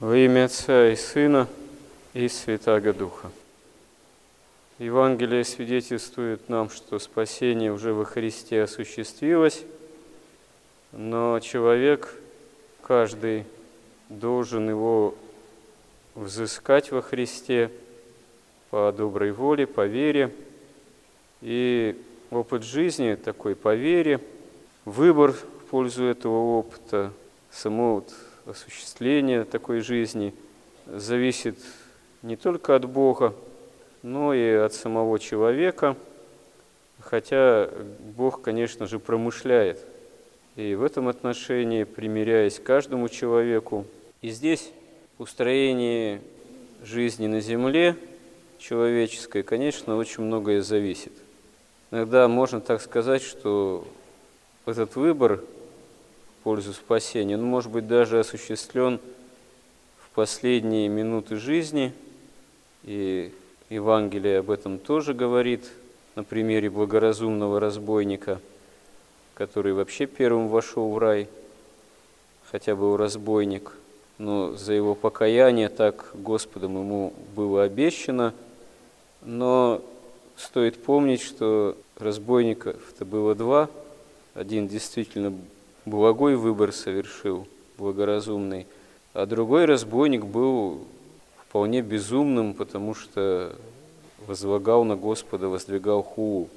Во имя Отца и Сына и Святаго Духа. Евангелие свидетельствует нам, что спасение уже во Христе осуществилось, но человек, каждый должен его взыскать во Христе по доброй воле, по вере. И опыт жизни такой по вере, выбор в пользу этого опыта, само вот осуществление такой жизни зависит не только от Бога, но и от самого человека, хотя Бог, конечно же, промышляет. И в этом отношении, примиряясь каждому человеку, и здесь устроение жизни на земле человеческой, конечно, очень многое зависит. Иногда можно так сказать, что этот выбор пользу спасения, он может быть даже осуществлен в последние минуты жизни, и Евангелие об этом тоже говорит на примере благоразумного разбойника, который вообще первым вошел в рай, хотя был разбойник, но за его покаяние так Господом ему было обещано, но стоит помнить, что разбойников-то было два, один действительно благой выбор совершил, благоразумный, а другой разбойник был вполне безумным, потому что возлагал на Господа, воздвигал хулу.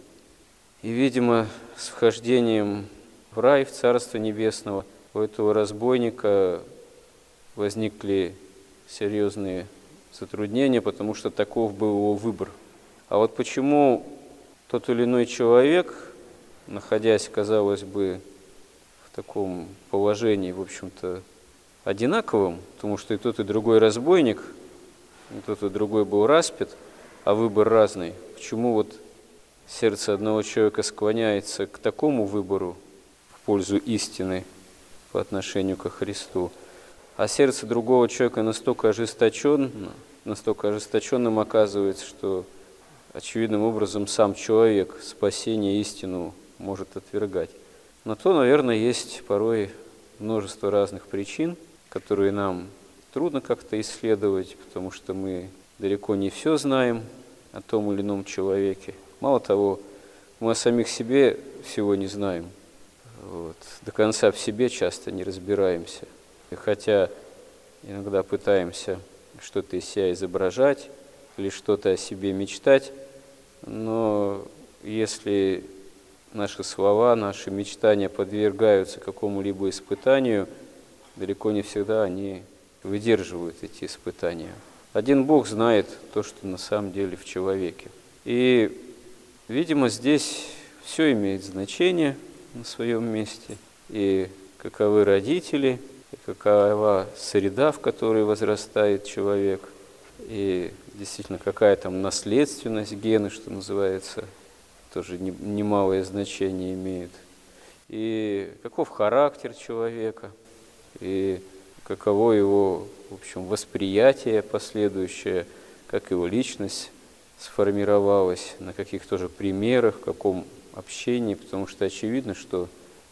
И, видимо, с вхождением в рай, в Царство Небесного, у этого разбойника возникли серьезные затруднения, потому что таков был его выбор. А вот почему тот или иной человек, находясь, казалось бы, в таком положении, в общем-то, одинаковым, потому что и тот, и другой разбойник, и тот, и другой был распят, а выбор разный. Почему вот сердце одного человека склоняется к такому выбору в пользу истины по отношению ко Христу, а сердце другого человека настолько ожесточен, настолько ожесточенным оказывается, что очевидным образом сам человек спасение истину может отвергать. На то, наверное, есть порой множество разных причин, которые нам трудно как-то исследовать, потому что мы далеко не все знаем о том или ином человеке. Мало того, мы о самих себе всего не знаем. Вот. До конца в себе часто не разбираемся. И хотя иногда пытаемся что-то из себя изображать или что-то о себе мечтать, но если наши слова, наши мечтания подвергаются какому-либо испытанию, далеко не всегда они выдерживают эти испытания. Один Бог знает то, что на самом деле в человеке. И, видимо, здесь все имеет значение на своем месте. И каковы родители, и какова среда, в которой возрастает человек, и действительно какая там наследственность гены, что называется, тоже немалое значение имеет. И каков характер человека, и каково его, в общем, восприятие последующее, как его личность сформировалась, на каких тоже примерах, в каком общении, потому что очевидно, что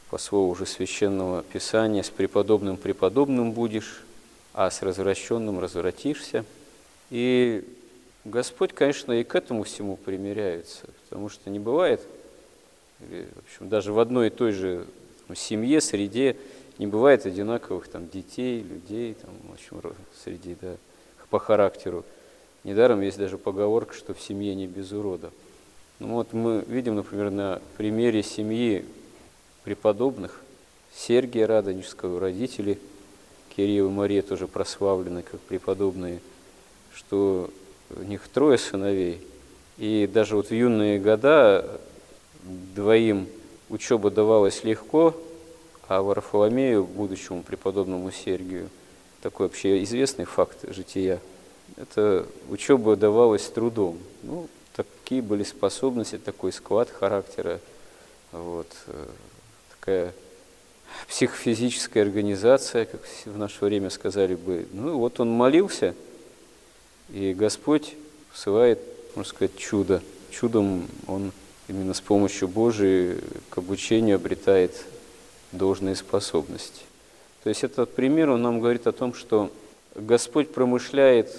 по слову уже священного писания с преподобным преподобным будешь, а с развращенным развратишься. И Господь, конечно, и к этому всему примиряется, потому что не бывает, в общем, даже в одной и той же там, семье, среде не бывает одинаковых там, детей, людей, там, в общем, среди, да, по характеру. Недаром есть даже поговорка, что в семье не без урода. Ну вот мы видим, например, на примере семьи преподобных, Сергия Радонежского, родители Кирилл и Мария тоже прославлены как преподобные, что у них трое сыновей, и даже вот в юные года двоим учеба давалась легко, а Варфоломею, будущему преподобному Сергию, такой вообще известный факт жития, это учеба давалась трудом. Ну, такие были способности, такой склад характера, вот, э, такая психофизическая организация, как в наше время сказали бы. Ну, вот он молился – и Господь посылает, можно сказать, чудо. Чудом Он именно с помощью Божией к обучению обретает должные способности. То есть этот пример, он нам говорит о том, что Господь промышляет,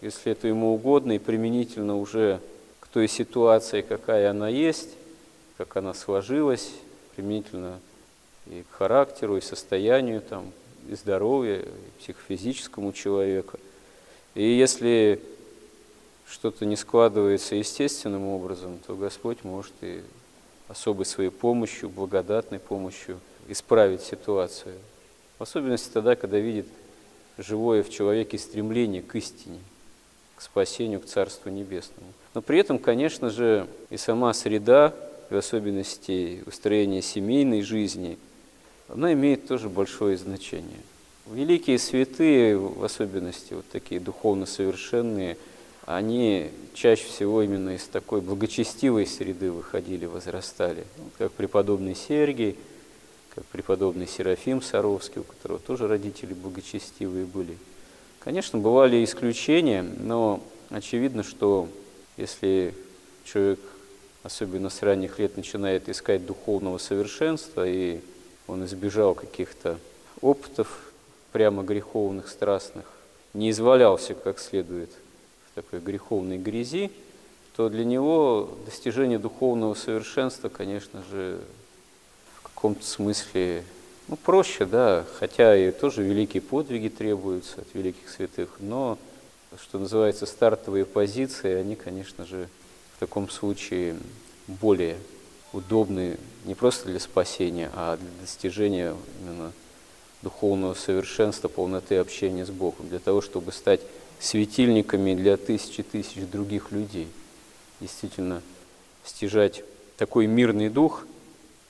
если это ему угодно, и применительно уже к той ситуации, какая она есть, как она сложилась, применительно и к характеру, и состоянию, там, и здоровью, и психофизическому человека. И если что-то не складывается естественным образом, то Господь может и особой своей помощью, благодатной помощью исправить ситуацию. В особенности тогда, когда видит живое в человеке стремление к истине, к спасению, к Царству Небесному. Но при этом, конечно же, и сама среда, в особенности устроение семейной жизни, она имеет тоже большое значение. Великие святые, в особенности вот такие духовно совершенные – они чаще всего именно из такой благочестивой среды выходили, возрастали. Как преподобный Сергий, как преподобный Серафим Саровский, у которого тоже родители благочестивые были. Конечно, бывали исключения, но очевидно, что если человек, особенно с ранних лет, начинает искать духовного совершенства, и он избежал каких-то опытов прямо греховных, страстных, не извалялся как следует такой греховной грязи, то для него достижение духовного совершенства, конечно же, в каком-то смысле ну, проще, да, хотя и тоже великие подвиги требуются от великих святых, но, что называется, стартовые позиции, они, конечно же, в таком случае более удобны не просто для спасения, а для достижения именно духовного совершенства, полноты общения с Богом, для того, чтобы стать светильниками для тысячи тысяч других людей. Действительно, стяжать такой мирный дух,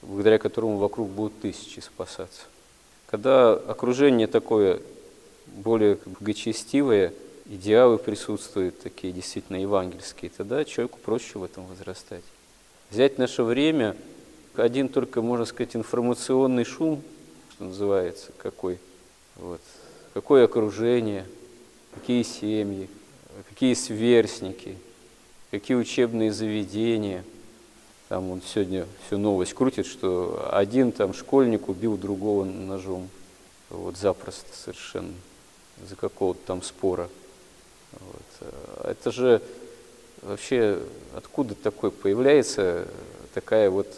благодаря которому вокруг будут тысячи спасаться. Когда окружение такое более благочестивое, идеалы присутствуют, такие действительно евангельские, тогда человеку проще в этом возрастать. Взять наше время, один только, можно сказать, информационный шум, что называется, какой, вот, какое окружение – какие семьи, какие сверстники, какие учебные заведения. Там он сегодня всю новость крутит, что один там школьник убил другого ножом. Вот запросто совершенно, за какого-то там спора. Вот. Это же вообще откуда такой появляется такая вот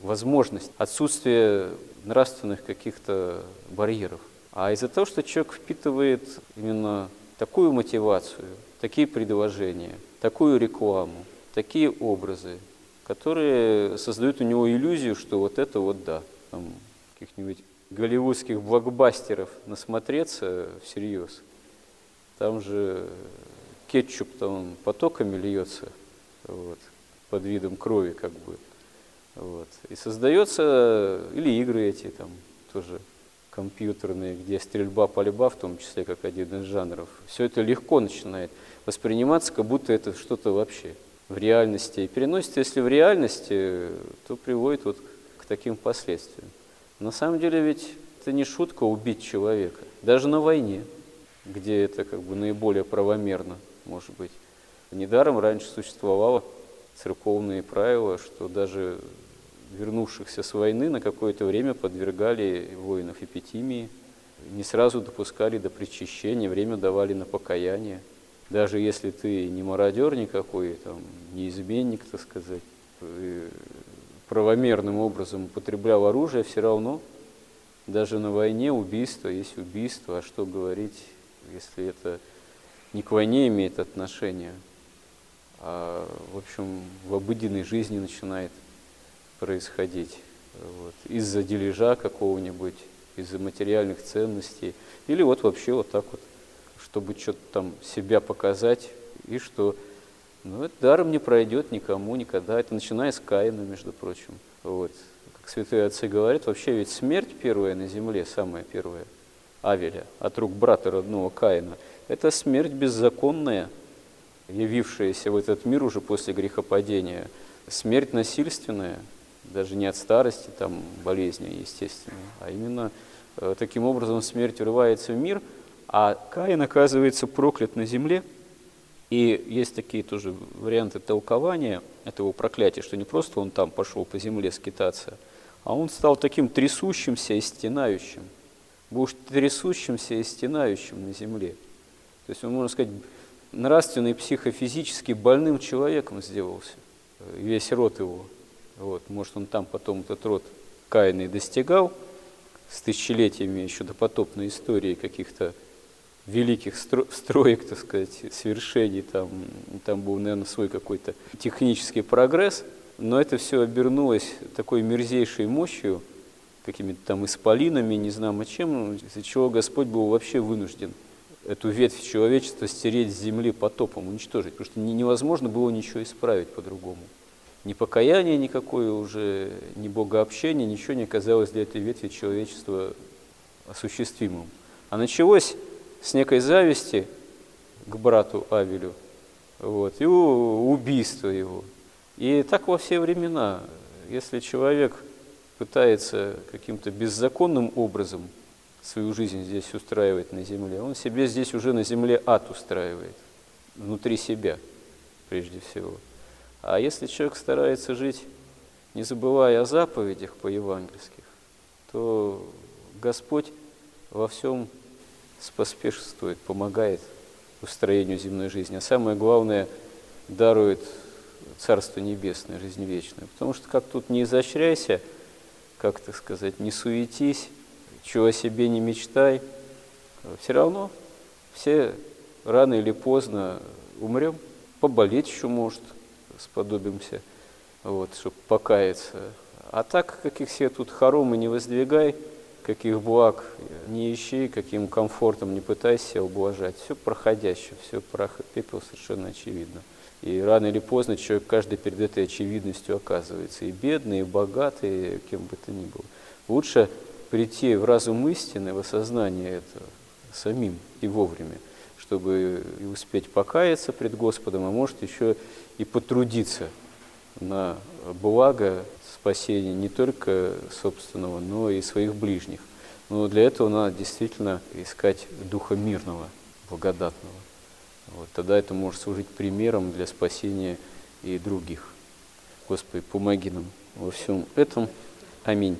возможность, отсутствие нравственных каких-то барьеров. А из-за того, что человек впитывает именно такую мотивацию, такие предложения, такую рекламу, такие образы, которые создают у него иллюзию, что вот это вот да, там каких-нибудь голливудских блокбастеров насмотреться всерьез. Там же кетчуп там потоками льется вот, под видом крови как бы. Вот. И создается, или игры эти там тоже компьютерные, где стрельба, пальба, в том числе как один из жанров, все это легко начинает восприниматься, как будто это что-то вообще в реальности. И переносится, если в реальности, то приводит вот к таким последствиям. На самом деле ведь это не шутка убить человека, даже на войне, где это как бы наиболее правомерно, может быть. Недаром раньше существовало церковные правила, что даже вернувшихся с войны на какое-то время подвергали воинов эпитимии, не сразу допускали до причащения, время давали на покаяние. Даже если ты не мародер никакой, там, не изменник, так сказать, правомерным образом употреблял оружие, все равно даже на войне убийство есть убийство. А что говорить, если это не к войне имеет отношение, а, в общем, в обыденной жизни начинает происходить вот, из-за дележа какого-нибудь, из-за материальных ценностей, или вот вообще вот так вот, чтобы что-то там себя показать, и что ну, это даром не пройдет никому никогда. Это начиная с Каина, между прочим. Вот. Как святые отцы говорят, вообще ведь смерть первая на земле, самая первая, Авеля, от рук брата родного Каина, это смерть беззаконная, явившаяся в этот мир уже после грехопадения, смерть насильственная – даже не от старости, там, болезни естественной, а именно э, таким образом смерть врывается в мир, а Каин оказывается проклят на земле. И есть такие тоже варианты толкования этого проклятия, что не просто он там пошел по земле скитаться, а он стал таким трясущимся и стенающим, будешь трясущимся и стенающим на земле. То есть он, можно сказать, нравственно и психофизически больным человеком сделался, весь род его. Вот, может, он там потом этот род Каина достигал с тысячелетиями еще до потопной истории каких-то великих строек, так сказать, свершений, там, там был, наверное, свой какой-то технический прогресс, но это все обернулось такой мерзейшей мощью, какими-то там исполинами, не знамо чем, из-за чего Господь был вообще вынужден эту ветвь человечества стереть с земли потопом, уничтожить, потому что невозможно было ничего исправить по-другому. Ни покаяния никакое уже, ни богообщения, ничего не оказалось для этой ветви человечества осуществимым. А началось с некой зависти к брату Авелю, вот, и убийство его. И так во все времена, если человек пытается каким-то беззаконным образом свою жизнь здесь устраивать на земле, он себе здесь уже на земле ад устраивает, внутри себя прежде всего. А если человек старается жить, не забывая о заповедях по-евангельских, то Господь во всем споспешствует, помогает устроению земной жизни. А самое главное, дарует Царство Небесное, жизнь вечную. Потому что как тут не изощряйся, как так сказать, не суетись, чего о себе не мечтай, все равно все рано или поздно умрем, поболеть еще может, сподобимся, вот, чтобы покаяться. А так, каких себе тут хоромы не воздвигай, каких благ не ищи, каким комфортом не пытайся себя ублажать. Все проходящее, все прах и пепел совершенно очевидно. И рано или поздно человек каждый перед этой очевидностью оказывается. И бедный, и богатый, кем бы то ни был. Лучше прийти в разум истины, в осознание этого самим и вовремя, чтобы и успеть покаяться пред Господом, а может еще и потрудиться на благо спасения не только собственного, но и своих ближних. Но для этого надо действительно искать духа мирного, благодатного. Вот, тогда это может служить примером для спасения и других. Господи, помоги нам во всем этом. Аминь.